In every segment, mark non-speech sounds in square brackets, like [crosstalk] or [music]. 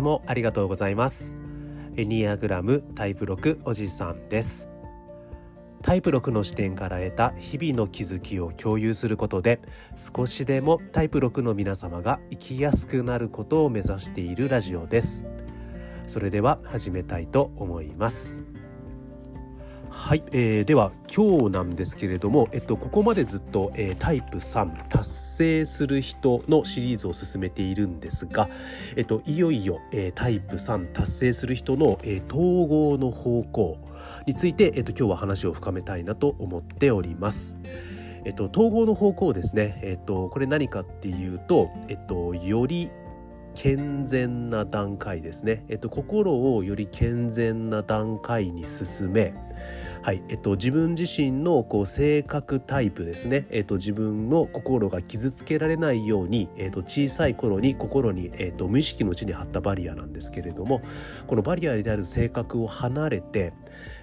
つもありがとうございます。エニアグラムタイプ6おじさんです。タイプ6の視点から得た日々の気づきを共有することで少しでもタイプ6の皆様が生きやすくなることを目指しているラジオです。それでは始めたいと思います。はい、えー、では今日なんですけれども、えっと、ここまでずっと、えー、タイプ3達成する人のシリーズを進めているんですが、えっと、いよいよ、えー、タイプ3達成する人の、えー、統合の方向について、えっと、今日は話を深めたいなと思っております。えっと、統合の方向ですね、えっと、これ何かっていうと、えっと、より健全な段階ですね、えっと、心をより健全な段階に進め、はい。えっと、自分自身のこう性格タイプですね、えっと、自分の心が傷つけられないように、えっと、小さい頃に心に、えっと、無意識のうちに張ったバリアなんですけれどもこのバリアである性格を離れて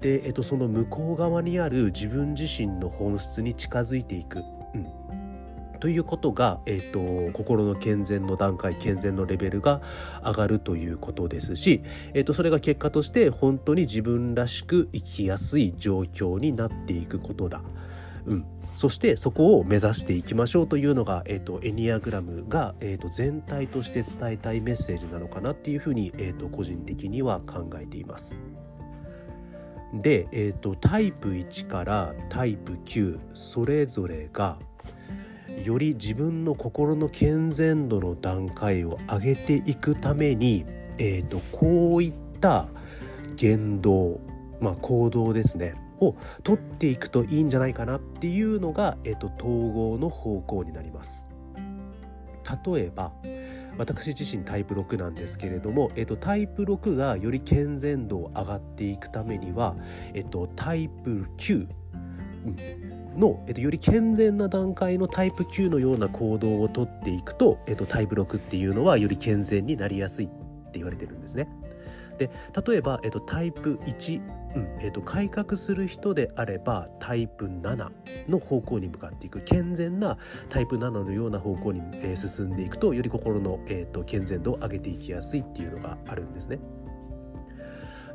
で、えっと、その向こう側にある自分自身の本質に近づいていく。うん。ということが、えーと、心の健全の段階健全のレベルが上がるということですし、えーと、それが結果として本当に自分らしく生きやすい状況になっていくことだ。うん、そしてそこを目指していきましょうというのが、えーと、エニアグラムが、えー、と全体として伝えたいメッセージなのかなっていうふうに、えー、と個人的には考えています。で、えー、とタイプ1からタイプ9それぞれがより自分の心の健全度の段階を上げていくために、えーと、こういった言動、まあ、行動ですねを取っていくといいんじゃないかなっていうのが、えーと、統合の方向になります。例えば私自身タイプ6なんですけれども、えっと、タイプ6がより健全度を上がっていくためには、えっと、タイプ9、うんの、えっと、より健全な段階のタイプ9のような行動をとっていくと、えっと、タイプ6っていうのはより健全になりやすいって言われてるんですね。で例えば、えっと、タイプ1、うんえっと、改革する人であればタイプ7の方向に向かっていく健全なタイプ7のような方向に、えー、進んでいくとより心の、えっと、健全度を上げていきやすいっていうのがあるんですね。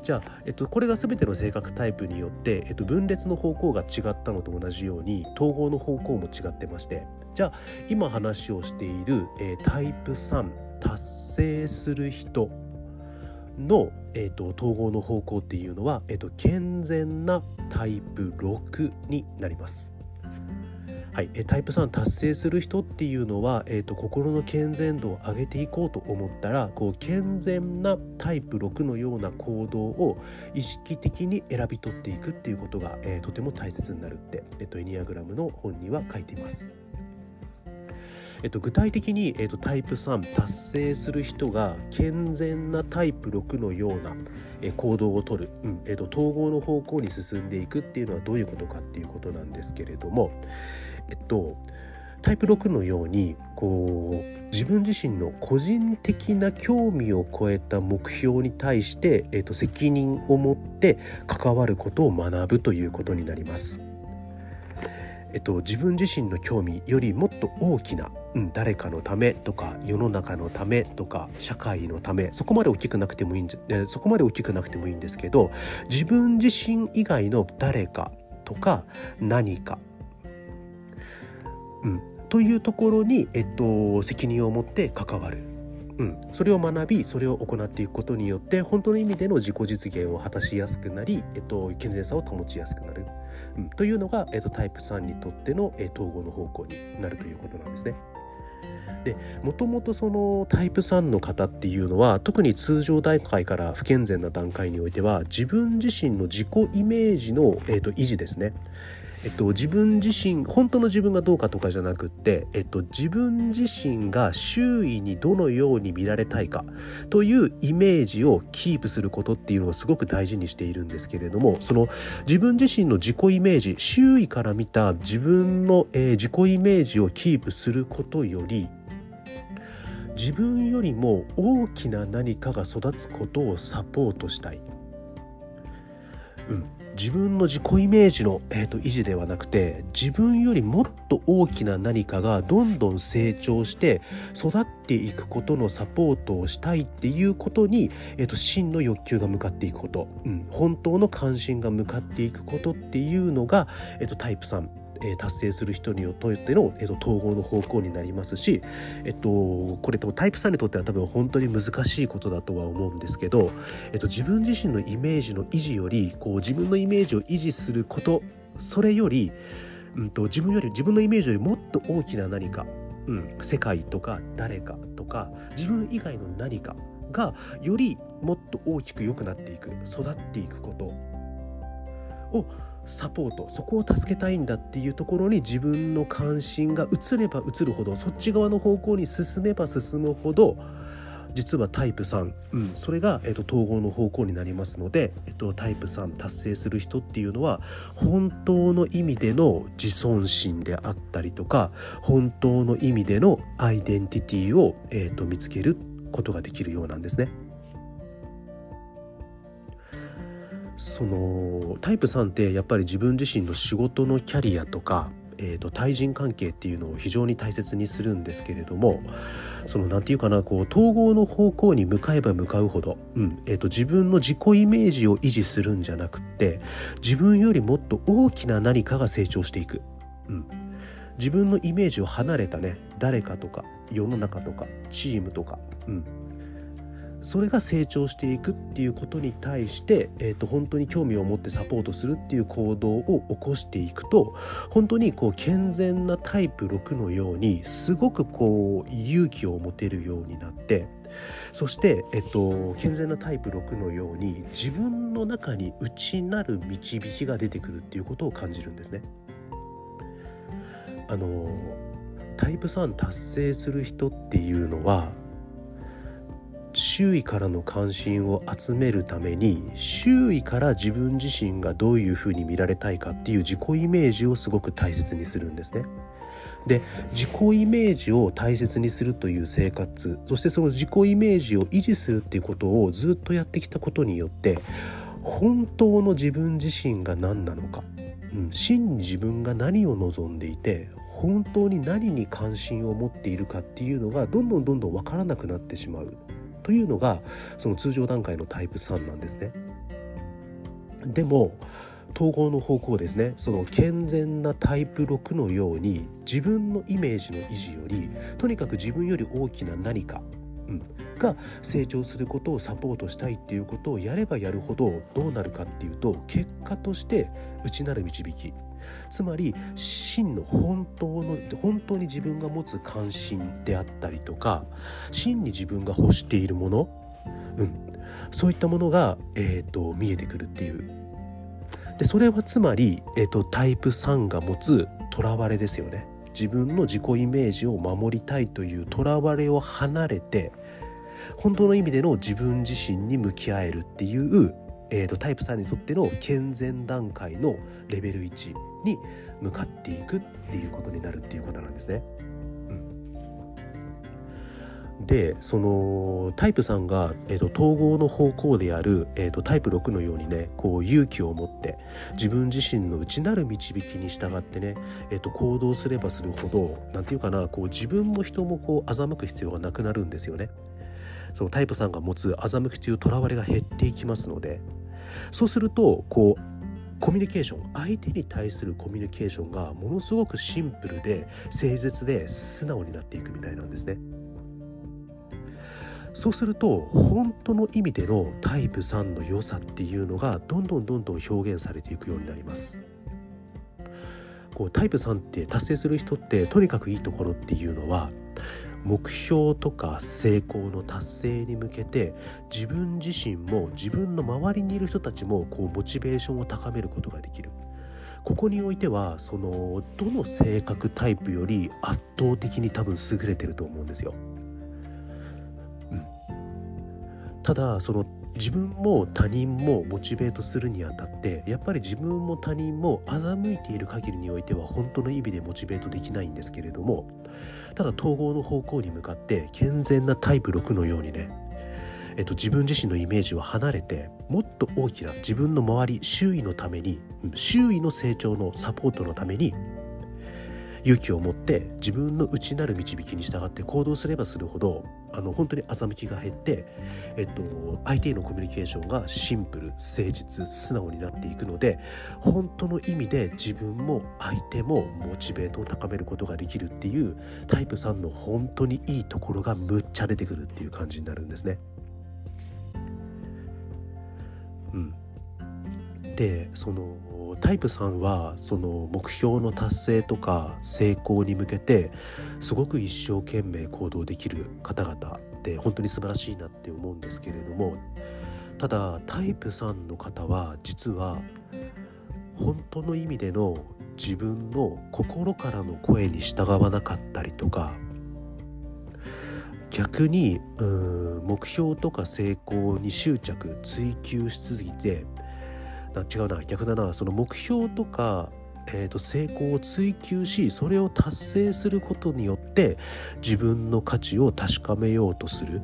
じゃあ、えっと、これが全ての性格タイプによって、えっと、分裂の方向が違ったのと同じように統合の方向も違ってましてじゃあ今話をしている、えー、タイプ3達成する人の、えーと、統合の方向っていうのは、えーと健全なタイプ6になります。はい、タイプ3達成する人っていうのは、えーと、心の健全度を上げていこうと思ったらこう健全なタイプ6のような行動を意識的に選び取っていくっていうことが、えー、とても大切になるって、えーと、エニアグラムの本には書いています。えっと、具体的に、えっと、タイプ3達成する人が健全なタイプ6のような、え行動をとる、うんえっと、統合の方向に進んでいくっていうのはどういうことかっていうことなんですけれども、えっとタイプ6のようにこう自分自身の個人的な興味を超えた目標に対して、えっと、責任を持って関わることを学ぶということになります。えっと、自分自身の興味よりもっと大きな、うん、誰かのためとか世の中のためとか社会のためそこまで大きくなくてもいいんじゃそこまで大きくなくてもいいんですけど自分自身以外の誰かとか何かうん、というところに、えっと、責任を持って関わる、うん、それを学びそれを行っていくことによって本当の意味での自己実現を果たしやすくなり、えっと、健全さを保ちやすくなる、うん、というのが、えっと、タイプ3にとっての、え統合の方向になるということなんですね。もともとそのタイプ3の方っていうのは特に通常段階から不健全な段階においては自分自身の自己イメージの、えーと維持ですね。えっと、自分自身本当の自分がどうかとかじゃなくって、えっと、自分自身が周囲にどのように見られたいかというイメージをキープすることっていうのをすごく大事にしているんですけれどもその自分自身の自己イメージ周囲から見た自分の、えー、自己イメージをキープすることより自分よりも大きな何かが育つことをサポートしたい。うん、自分の自己イメージの、えーと、維持ではなくて自分よりもっと大きな何かがどんどん成長して育っていくことのサポートをしたいっていうことに、えーと、真の欲求が向かっていくこと、うん、本当の関心が向かっていくことっていうのが、えーとタイプ3え達成する人によっての、えっと、統合の方向になりますし、えっと、これタイプ3にとっては多分本当に難しいことだとは思うんですけど、えっと、自分自身のイメージの維持よりこう自分のイメージを維持することそれより、うんと、自分より自分のイメージよりもっと大きな何か、うん、世界とか誰かとか自分以外の何かがよりもっと大きく良くなっていく育っていくことをサポートそこを助けたいんだっていうところに自分の関心が移れば移るほどそっち側の方向に進めば進むほど実はタイプ3、うん、それが、えっと、統合の方向になりますので、えっと、タイプ3達成する人っていうのは本当の意味での自尊心であったりとか本当の意味でのアイデンティティを、えっと、見つけることができるようなんですね。そのタイプ3ってやっぱり自分自身の仕事のキャリアとか、えーと、対人関係っていうのを非常に大切にするんですけれどもその何て言うかなこう統合の方向に向かえば向かうほど、うんえーと、自分の自己イメージを維持するんじゃなくって自分よりもっと大きな何かが成長していく。うん自分のイメージを離れたね誰かとか世の中とかチームとか、うん、それが成長していくっていうことに対して、えーと、本当に興味を持ってサポートするっていう行動を起こしていくと本当にこう健全なタイプ6のようにすごくこう勇気を持てるようになってそして、えっと、健全なタイプ6のように自分の中に内なる導きが出てくるっていうことを感じるんですね。あのタイプ3達成する人っていうのは周囲からの関心を集めるために周囲から自分自身がどういうふうに見られたいかっていう自己イメージをすごく大切にするんですね。で自己イメージを大切にするという生活そしてその自己イメージを維持するっていうことをずっとやってきたことによって本当の自分自身が何なのか、うん、真に自分が何を望んでいて本当に何に関心を持っているかっていうのがどんどんどんどん分からなくなってしまうというのがその通常段階のタイプ3なんですね。でも統合の方向ですねその健全なタイプ6のように自分のイメージの維持よりとにかく自分より大きな何か、うん、が成長することをサポートしたいっていうことをやればやるほどどうなるかっていうと結果として内なる導き。つまり真の本当の本当に自分が持つ関心であったりとか真に自分が欲しているもの、うん、そういったものが、えーと、見えてくるっていう。でそれはつまり、えーと、タイプ3が持つとらわれですよね。自分の自己イメージを守りたいというとらわれを離れて本当の意味での自分自身に向き合えるっていうえーと、タイプ3にとっての健全段階のレベル1に向かっていくっていうことになるっていうことなんですね。でそのタイプ3が、えーと、統合の方向である、えーと、タイプ6のようにねこう勇気を持って自分自身の内なる導きに従ってね、えーと、行動すればするほど何て言うかなこう自分も人もこう欺く必要がなくなるんですよね。そのタイプ3が持つ欺きというとらわれが減っていきますのでそうするとこうコミュニケーション相手に対するコミュニケーションがものすごくシンプルで誠実で素直になっていくみたいなんですね。そうすると本当の意味でのタイプ3の良さっていうのがどんどんどんどん表現されていくようになります。こうタイプ3って達成する人ってとにかくいいところっていうのは目標とか成功の達成に向けて自分自身も自分の周りにいる人たちもこうモチベーションを高めることができるここにおいてはそのどの性格タイプより圧倒的に多分優れてると思うんですよ。うん、ただその自分も他人もモチベートするにあたってやっぱり自分も他人も欺いている限りにおいては本当の意味でモチベートできないんですけれどもただ統合の方向に向かって健全なタイプ6のようにねえっと、自分自身のイメージを離れてもっと大きな自分の周り周囲のために周囲の成長のサポートのために勇気を持って自分の内なる導きに従って行動すればするほどあの本当に欺きが減って、えっと、相手へのコミュニケーションがシンプル誠実素直になっていくので本当の意味で自分も相手もモチベートを高めることができるっていうタイプ3の本当にいいところがむっちゃ出てくるっていう感じになるんですね。うん、でそのタイプ3はその目標の達成とか成功に向けてすごく一生懸命行動できる方々って本当に素晴らしいなって思うんですけれどもただタイプ3の方は実は本当の意味での自分の心からの声に従わなかったりとか逆にうん目標とか成功に執着追求しすぎて違うな逆だな。その目標とか、えー、と成功を追求しそれを達成することによって自分の価値を確かめようとする。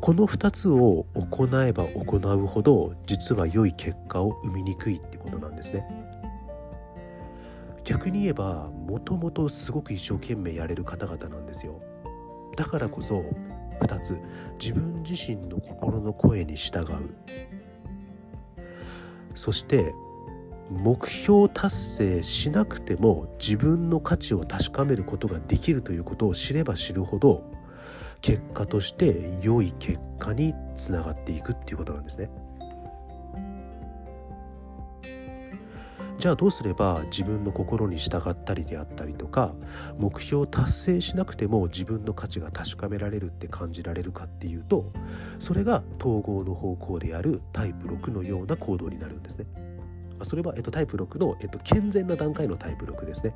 この2つを行えば行うほど実は良い結果を生みにくいってことなんですね。逆に言えばもともとすごく一生懸命やれる方々なんですよ。だからこそ2つ自分自身の心の声に従う。そして目標達成しなくても自分の価値を確かめることができるということを知れば知るほど結果として良い結果につながっていくっていうことなんですね。じゃあどうすれば自分の心に従ったりであったりとか目標を達成しなくても自分の価値が確かめられるって感じられるかっていうとそれが統合の方向であるタイプ6のような行動になるんですね。それは、えっと、タイプ6の、えっと、健全な段階のタイプ6ですね。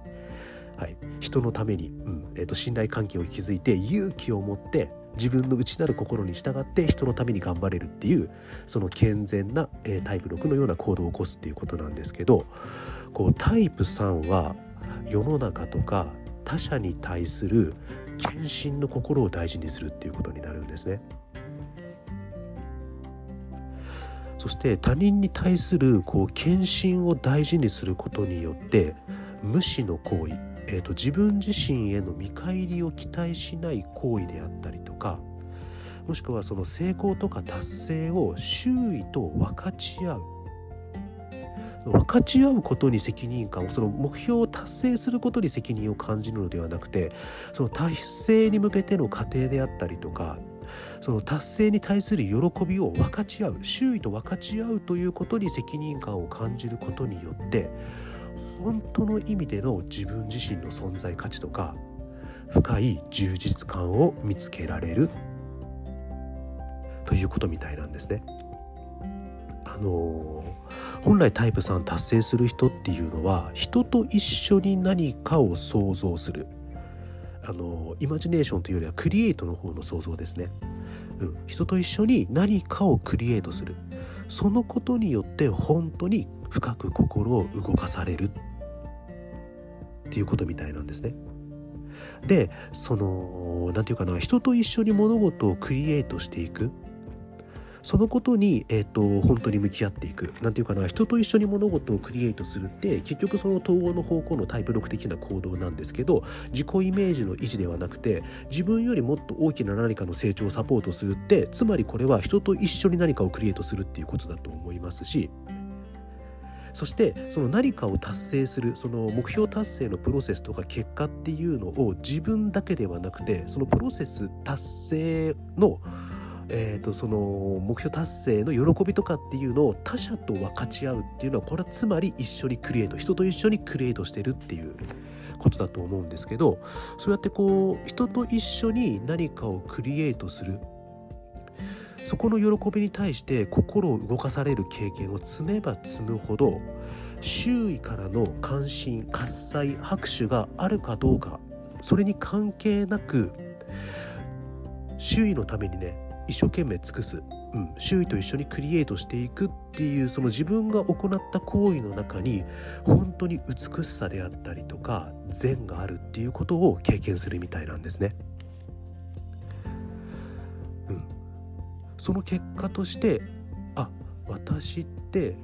はい、人のために、うんえっと、信頼関係を築いて勇気を持って自分の内なる心に従って人のために頑張れるっていうその健全な、えー、タイプ6のような行動を起こすっていうことなんですけどこうタイプ3は世の中とか他者に対する献身の心を大事にするっていうことになるんですね。そして他人に対するこう献身を大事にすることによって無視の行為えーと、自分自身への見返りを期待しない行為であったりとかもしくはその成功とか達成を周囲と分かち合う。分かち合うことに責任感をその目標を達成することに責任を感じるのではなくてその達成に向けての過程であったりとかその達成に対する喜びを分かち合う周囲と分かち合うということに責任感を感じることによって本当の意味での自分自身の存在価値とか深い充実感を見つけられる。ということみたいなんですね。あの本来タイプ3達成する人っていうのは人と一緒に何かを想像する。あのイマジネーションというよりはクリエイトの方の想像ですね、うん、人と一緒に何かをクリエイトする。そのことによって本当に深く心を動かされるっていうことみたいなんですね。でその何て言うかな人と一緒に物事をクリエイトしていくそのことに、えーと、本当に向き合っていく。何て言うかな人と一緒に物事をクリエイトするって結局その統合の方向のタイプ6的な行動なんですけど自己イメージの維持ではなくて自分よりもっと大きな何かの成長をサポートするってつまりこれは人と一緒に何かをクリエイトするっていうことだと思いますしそしてその何かを達成するその目標達成のプロセスとか結果っていうのを自分だけではなくてそのプロセス達成のえーと、その目標達成の喜びとかっていうのを他者と分かち合うっていうのはこれはつまり一緒にクリエイト人と一緒にクリエイトしてるっていうことだと思うんですけどそうやってこう人と一緒に何かをクリエイトするそこの喜びに対して心を動かされる経験を積めば積むほど周囲からの関心喝采拍手があるかどうかそれに関係なく周囲のためにね一生懸命尽くす、うん、周囲と一緒にクリエイトしていくっていうその自分が行った行為の中に本当に美しさであったりとか善があるっていうことを経験するみたいなんですね。うん。その結果としてあ私って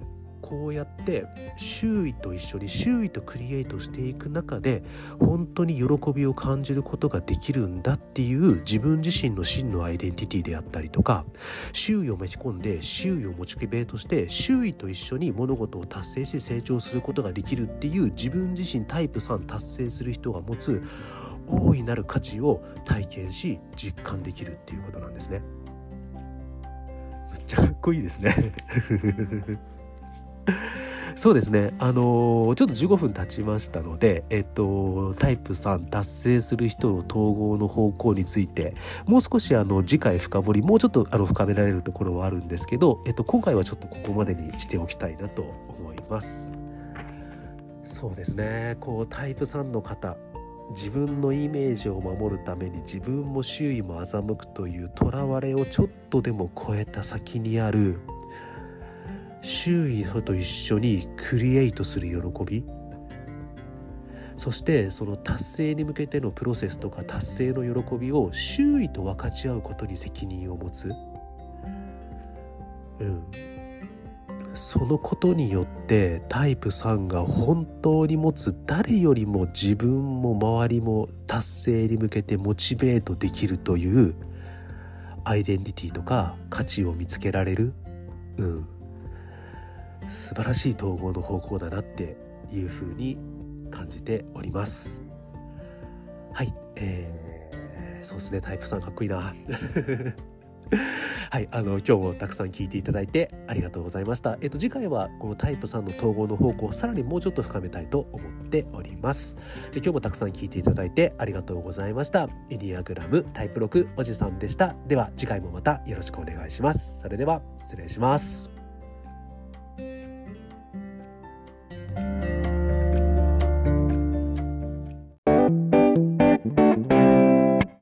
こうやって周囲と一緒に周囲とクリエイトしていく中で本当に喜びを感じることができるんだっていう自分自身の真のアイデンティティであったりとか周囲を巻き込んで周囲をモチベートして周囲と一緒に物事を達成して成長することができるっていう自分自身タイプ3達成する人が持つ大いなる価値を体験し実感できるっていうことなんですね。めっちゃかっこいいですね [laughs] そうですね。あのー、ちょっと15分経ちましたので、えっと、タイプ3達成する人の統合の方向について、もう少しあの、次回深掘り、もうちょっとあの、深められるところはあるんですけど、えっと、今回はちょっとここまでにしておきたいなと思います。そうですね。こう、タイプ3の方、自分のイメージを守るために自分も周囲も欺くというとらわれをちょっとでも超えた先にある周囲と一緒にクリエイトする喜び。そしてその達成に向けてのプロセスとか達成の喜びを周囲と分かち合うことに責任を持つ、うん、そのことによってタイプ3が本当に持つ誰よりも自分も周りも達成に向けてモチベートできるというアイデンティティとか価値を見つけられる、うん、素晴らしい統合の方向だなっていうふうに感じておりますはい、えー、そうですねタイプさんかっこいいな [laughs] はい、あの今日もたくさん聞いていただいてありがとうございました。えっと次回はこのタイプ3の統合の方向をさらにもうちょっと深めたいと思っております。じゃ今日もたくさん聞いていただいてありがとうございました。エニアグラムタイプ6おじさんでした。では次回もまたよろしくお願いします。それでは失礼します。